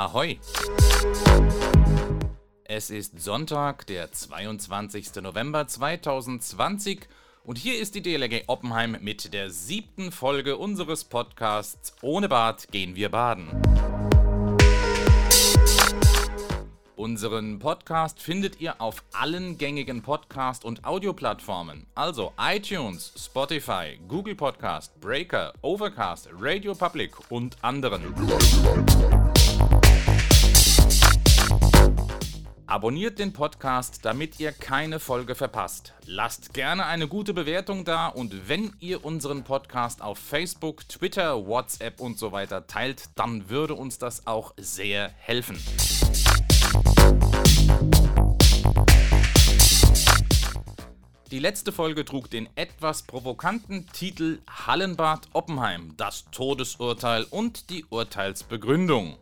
Ahoi! Es ist Sonntag, der 22. November 2020 und hier ist die DLRG Oppenheim mit der siebten Folge unseres Podcasts Ohne Bad gehen wir baden. Unseren Podcast findet ihr auf allen gängigen Podcast- und Audioplattformen, also iTunes, Spotify, Google Podcast, Breaker, Overcast, Radio Public und anderen. Abonniert den Podcast, damit ihr keine Folge verpasst. Lasst gerne eine gute Bewertung da und wenn ihr unseren Podcast auf Facebook, Twitter, WhatsApp und so weiter teilt, dann würde uns das auch sehr helfen. Die letzte Folge trug den etwas provokanten Titel Hallenbad Oppenheim, das Todesurteil und die Urteilsbegründung.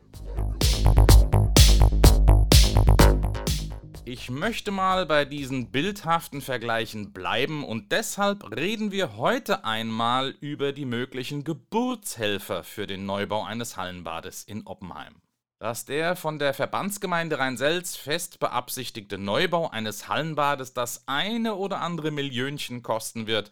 Ich möchte mal bei diesen bildhaften Vergleichen bleiben und deshalb reden wir heute einmal über die möglichen Geburtshelfer für den Neubau eines Hallenbades in Oppenheim. Dass der von der Verbandsgemeinde Rhein-Selz fest beabsichtigte Neubau eines Hallenbades das eine oder andere Millionchen kosten wird,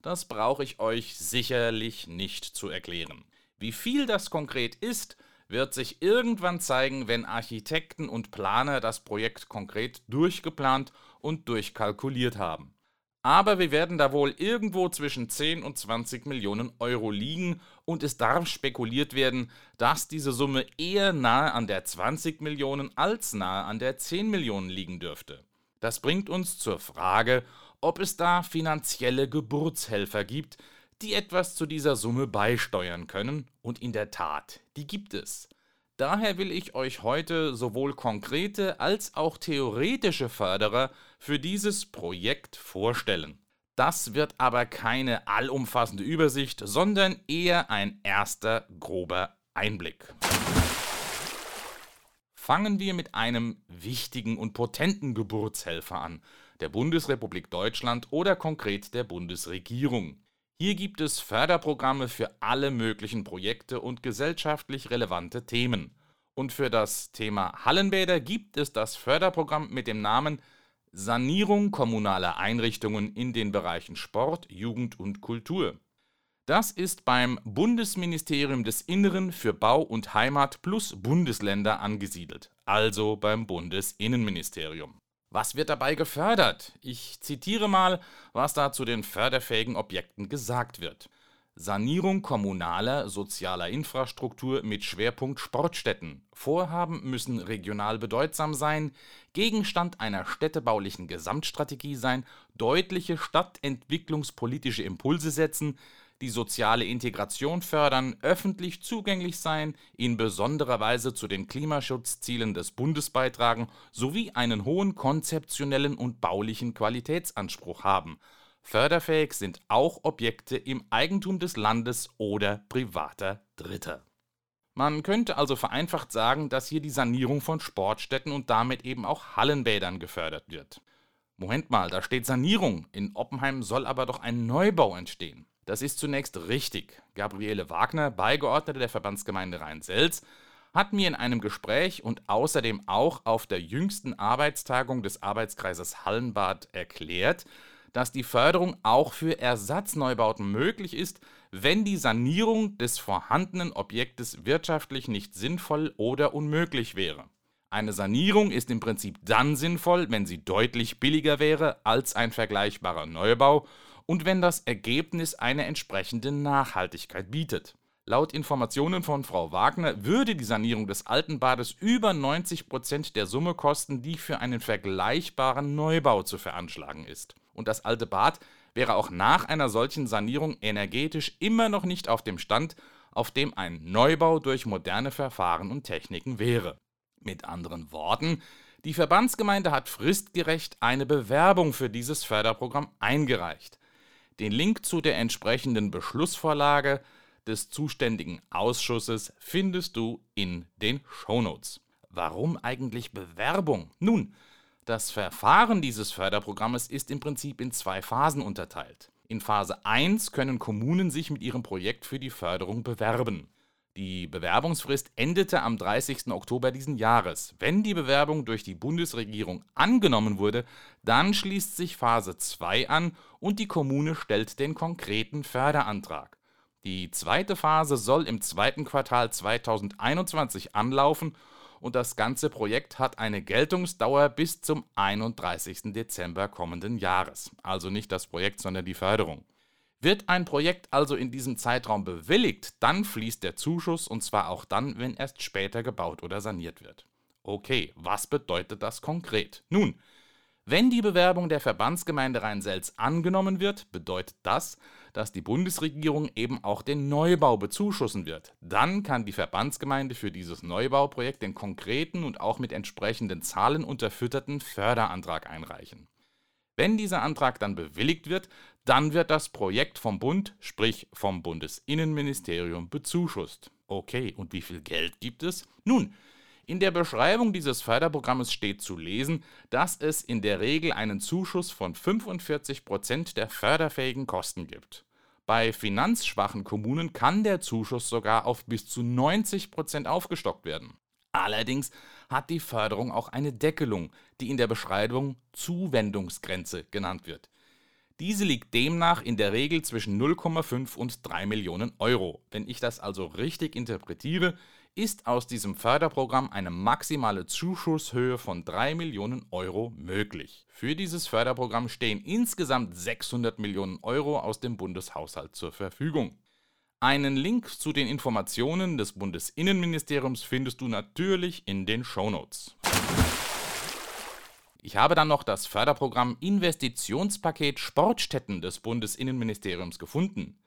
das brauche ich euch sicherlich nicht zu erklären. Wie viel das konkret ist, wird sich irgendwann zeigen, wenn Architekten und Planer das Projekt konkret durchgeplant und durchkalkuliert haben. Aber wir werden da wohl irgendwo zwischen 10 und 20 Millionen Euro liegen und es darf spekuliert werden, dass diese Summe eher nahe an der 20 Millionen als nahe an der 10 Millionen liegen dürfte. Das bringt uns zur Frage, ob es da finanzielle Geburtshelfer gibt, die etwas zu dieser Summe beisteuern können, und in der Tat, die gibt es. Daher will ich euch heute sowohl konkrete als auch theoretische Förderer für dieses Projekt vorstellen. Das wird aber keine allumfassende Übersicht, sondern eher ein erster grober Einblick. Fangen wir mit einem wichtigen und potenten Geburtshelfer an, der Bundesrepublik Deutschland oder konkret der Bundesregierung. Hier gibt es Förderprogramme für alle möglichen Projekte und gesellschaftlich relevante Themen. Und für das Thema Hallenbäder gibt es das Förderprogramm mit dem Namen Sanierung kommunaler Einrichtungen in den Bereichen Sport, Jugend und Kultur. Das ist beim Bundesministerium des Inneren für Bau und Heimat plus Bundesländer angesiedelt, also beim Bundesinnenministerium. Was wird dabei gefördert? Ich zitiere mal, was da zu den förderfähigen Objekten gesagt wird. Sanierung kommunaler sozialer Infrastruktur mit Schwerpunkt Sportstätten. Vorhaben müssen regional bedeutsam sein, Gegenstand einer städtebaulichen Gesamtstrategie sein, deutliche stadtentwicklungspolitische Impulse setzen, die soziale Integration fördern, öffentlich zugänglich sein, in besonderer Weise zu den Klimaschutzzielen des Bundes beitragen sowie einen hohen konzeptionellen und baulichen Qualitätsanspruch haben. Förderfähig sind auch Objekte im Eigentum des Landes oder privater Dritter. Man könnte also vereinfacht sagen, dass hier die Sanierung von Sportstätten und damit eben auch Hallenbädern gefördert wird. Moment mal, da steht Sanierung. In Oppenheim soll aber doch ein Neubau entstehen. Das ist zunächst richtig. Gabriele Wagner, Beigeordnete der Verbandsgemeinde Rhein-Selz, hat mir in einem Gespräch und außerdem auch auf der jüngsten Arbeitstagung des Arbeitskreises Hallenbad erklärt, dass die Förderung auch für Ersatzneubauten möglich ist, wenn die Sanierung des vorhandenen Objektes wirtschaftlich nicht sinnvoll oder unmöglich wäre. Eine Sanierung ist im Prinzip dann sinnvoll, wenn sie deutlich billiger wäre als ein vergleichbarer Neubau und wenn das Ergebnis eine entsprechende Nachhaltigkeit bietet. Laut Informationen von Frau Wagner würde die Sanierung des alten Bades über 90 Prozent der Summe kosten, die für einen vergleichbaren Neubau zu veranschlagen ist. Und das alte Bad wäre auch nach einer solchen Sanierung energetisch immer noch nicht auf dem Stand, auf dem ein Neubau durch moderne Verfahren und Techniken wäre. Mit anderen Worten, die Verbandsgemeinde hat fristgerecht eine Bewerbung für dieses Förderprogramm eingereicht. Den Link zu der entsprechenden Beschlussvorlage des zuständigen Ausschusses findest du in den Shownotes. Warum eigentlich Bewerbung? Nun, das Verfahren dieses Förderprogrammes ist im Prinzip in zwei Phasen unterteilt. In Phase 1 können Kommunen sich mit ihrem Projekt für die Förderung bewerben. Die Bewerbungsfrist endete am 30. Oktober diesen Jahres. Wenn die Bewerbung durch die Bundesregierung angenommen wurde, dann schließt sich Phase 2 an und die Kommune stellt den konkreten Förderantrag. Die zweite Phase soll im zweiten Quartal 2021 anlaufen und das ganze Projekt hat eine Geltungsdauer bis zum 31. Dezember kommenden Jahres. Also nicht das Projekt, sondern die Förderung. Wird ein Projekt also in diesem Zeitraum bewilligt, dann fließt der Zuschuss und zwar auch dann, wenn erst später gebaut oder saniert wird. Okay, was bedeutet das konkret? Nun, wenn die Bewerbung der Verbandsgemeinde Rhein-Selz angenommen wird, bedeutet das, dass die Bundesregierung eben auch den Neubau bezuschussen wird. Dann kann die Verbandsgemeinde für dieses Neubauprojekt den konkreten und auch mit entsprechenden Zahlen unterfütterten Förderantrag einreichen. Wenn dieser Antrag dann bewilligt wird, dann wird das Projekt vom Bund, sprich vom Bundesinnenministerium, bezuschusst. Okay, und wie viel Geld gibt es? Nun, in der Beschreibung dieses Förderprogrammes steht zu lesen, dass es in der Regel einen Zuschuss von 45 Prozent der förderfähigen Kosten gibt. Bei finanzschwachen Kommunen kann der Zuschuss sogar auf bis zu 90 Prozent aufgestockt werden. Allerdings hat die Förderung auch eine Deckelung, die in der Beschreibung Zuwendungsgrenze genannt wird. Diese liegt demnach in der Regel zwischen 0,5 und 3 Millionen Euro. Wenn ich das also richtig interpretiere, ist aus diesem Förderprogramm eine maximale Zuschusshöhe von 3 Millionen Euro möglich. Für dieses Förderprogramm stehen insgesamt 600 Millionen Euro aus dem Bundeshaushalt zur Verfügung. Einen Link zu den Informationen des Bundesinnenministeriums findest du natürlich in den Shownotes. Ich habe dann noch das Förderprogramm Investitionspaket Sportstätten des Bundesinnenministeriums gefunden.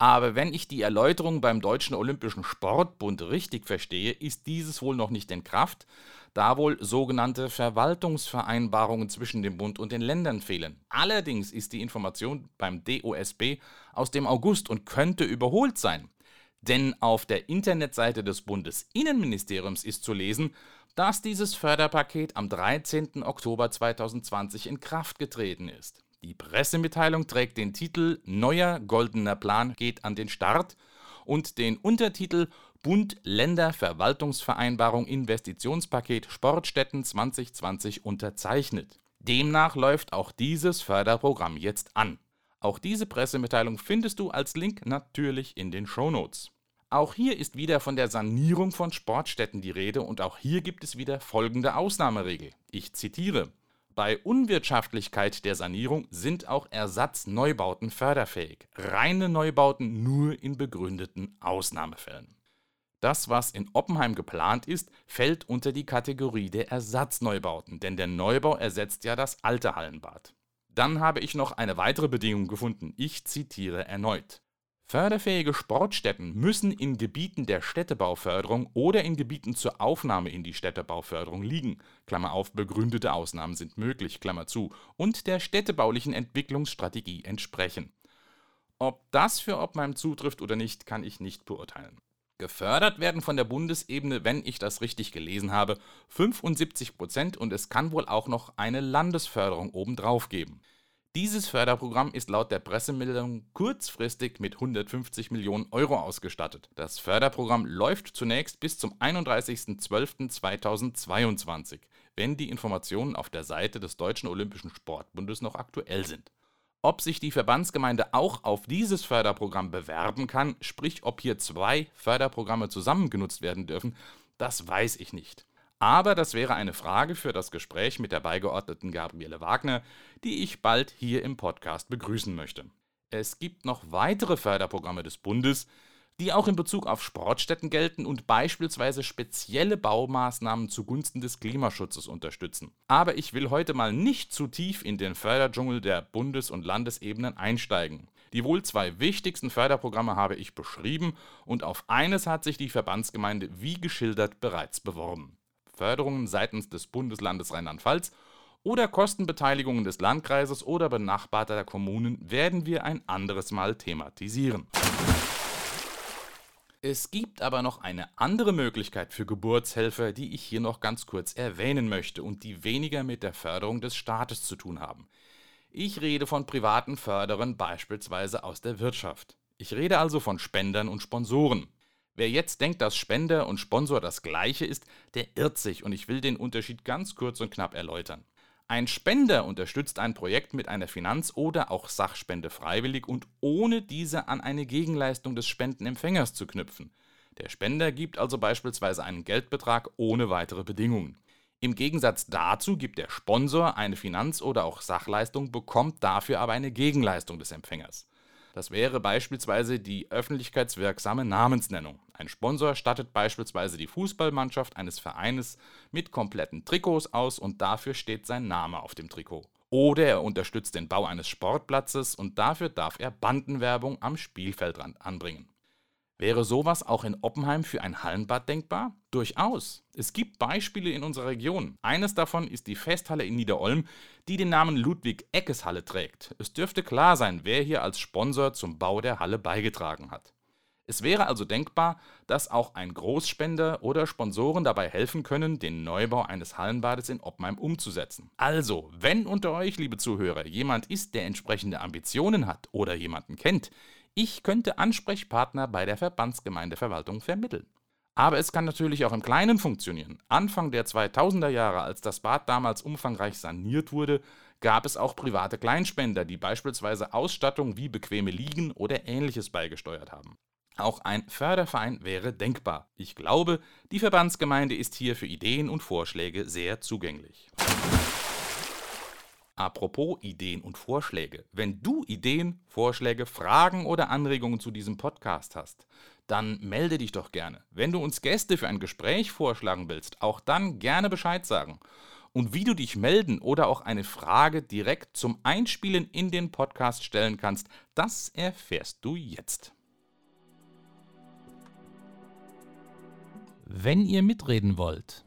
Aber wenn ich die Erläuterung beim Deutschen Olympischen Sportbund richtig verstehe, ist dieses wohl noch nicht in Kraft, da wohl sogenannte Verwaltungsvereinbarungen zwischen dem Bund und den Ländern fehlen. Allerdings ist die Information beim DOSB aus dem August und könnte überholt sein. Denn auf der Internetseite des Bundesinnenministeriums ist zu lesen, dass dieses Förderpaket am 13. Oktober 2020 in Kraft getreten ist. Die Pressemitteilung trägt den Titel Neuer goldener Plan geht an den Start und den Untertitel Bund-Länder-Verwaltungsvereinbarung Investitionspaket Sportstätten 2020 unterzeichnet. Demnach läuft auch dieses Förderprogramm jetzt an. Auch diese Pressemitteilung findest du als Link natürlich in den Shownotes. Auch hier ist wieder von der Sanierung von Sportstätten die Rede und auch hier gibt es wieder folgende Ausnahmeregel. Ich zitiere bei Unwirtschaftlichkeit der Sanierung sind auch Ersatzneubauten förderfähig. Reine Neubauten nur in begründeten Ausnahmefällen. Das, was in Oppenheim geplant ist, fällt unter die Kategorie der Ersatzneubauten, denn der Neubau ersetzt ja das alte Hallenbad. Dann habe ich noch eine weitere Bedingung gefunden. Ich zitiere erneut. Förderfähige Sportstätten müssen in Gebieten der Städtebauförderung oder in Gebieten zur Aufnahme in die Städtebauförderung liegen Klammer auf, begründete Ausnahmen sind möglich Klammer zu, und der städtebaulichen Entwicklungsstrategie entsprechen. Ob das für Oppenheim zutrifft oder nicht, kann ich nicht beurteilen. Gefördert werden von der Bundesebene, wenn ich das richtig gelesen habe, 75 Prozent und es kann wohl auch noch eine Landesförderung obendrauf geben. Dieses Förderprogramm ist laut der Pressemeldung kurzfristig mit 150 Millionen Euro ausgestattet. Das Förderprogramm läuft zunächst bis zum 31.12.2022, wenn die Informationen auf der Seite des Deutschen Olympischen Sportbundes noch aktuell sind. Ob sich die Verbandsgemeinde auch auf dieses Förderprogramm bewerben kann, sprich ob hier zwei Förderprogramme zusammen genutzt werden dürfen, das weiß ich nicht. Aber das wäre eine Frage für das Gespräch mit der Beigeordneten Gabriele Wagner, die ich bald hier im Podcast begrüßen möchte. Es gibt noch weitere Förderprogramme des Bundes, die auch in Bezug auf Sportstätten gelten und beispielsweise spezielle Baumaßnahmen zugunsten des Klimaschutzes unterstützen. Aber ich will heute mal nicht zu tief in den Förderdschungel der Bundes- und Landesebenen einsteigen. Die wohl zwei wichtigsten Förderprogramme habe ich beschrieben und auf eines hat sich die Verbandsgemeinde wie geschildert bereits beworben. Förderungen seitens des Bundeslandes Rheinland-Pfalz oder Kostenbeteiligungen des Landkreises oder benachbarter Kommunen werden wir ein anderes Mal thematisieren. Es gibt aber noch eine andere Möglichkeit für Geburtshelfer, die ich hier noch ganz kurz erwähnen möchte und die weniger mit der Förderung des Staates zu tun haben. Ich rede von privaten Förderern beispielsweise aus der Wirtschaft. Ich rede also von Spendern und Sponsoren. Wer jetzt denkt, dass Spender und Sponsor das gleiche ist, der irrt sich und ich will den Unterschied ganz kurz und knapp erläutern. Ein Spender unterstützt ein Projekt mit einer Finanz- oder auch Sachspende freiwillig und ohne diese an eine Gegenleistung des Spendenempfängers zu knüpfen. Der Spender gibt also beispielsweise einen Geldbetrag ohne weitere Bedingungen. Im Gegensatz dazu gibt der Sponsor eine Finanz- oder auch Sachleistung, bekommt dafür aber eine Gegenleistung des Empfängers. Das wäre beispielsweise die öffentlichkeitswirksame Namensnennung. Ein Sponsor stattet beispielsweise die Fußballmannschaft eines Vereines mit kompletten Trikots aus und dafür steht sein Name auf dem Trikot. Oder er unterstützt den Bau eines Sportplatzes und dafür darf er Bandenwerbung am Spielfeldrand anbringen. Wäre sowas auch in Oppenheim für ein Hallenbad denkbar? Durchaus. Es gibt Beispiele in unserer Region. Eines davon ist die Festhalle in Niederolm, die den Namen Ludwig Eckes Halle trägt. Es dürfte klar sein, wer hier als Sponsor zum Bau der Halle beigetragen hat. Es wäre also denkbar, dass auch ein Großspender oder Sponsoren dabei helfen können, den Neubau eines Hallenbades in Oppenheim umzusetzen. Also, wenn unter euch, liebe Zuhörer, jemand ist, der entsprechende Ambitionen hat oder jemanden kennt, ich könnte Ansprechpartner bei der Verbandsgemeindeverwaltung vermitteln. Aber es kann natürlich auch im Kleinen funktionieren. Anfang der 2000er Jahre, als das Bad damals umfangreich saniert wurde, gab es auch private Kleinspender, die beispielsweise Ausstattung wie bequeme Liegen oder ähnliches beigesteuert haben. Auch ein Förderverein wäre denkbar. Ich glaube, die Verbandsgemeinde ist hier für Ideen und Vorschläge sehr zugänglich. Apropos Ideen und Vorschläge. Wenn du Ideen, Vorschläge, Fragen oder Anregungen zu diesem Podcast hast, dann melde dich doch gerne. Wenn du uns Gäste für ein Gespräch vorschlagen willst, auch dann gerne Bescheid sagen. Und wie du dich melden oder auch eine Frage direkt zum Einspielen in den Podcast stellen kannst, das erfährst du jetzt. Wenn ihr mitreden wollt,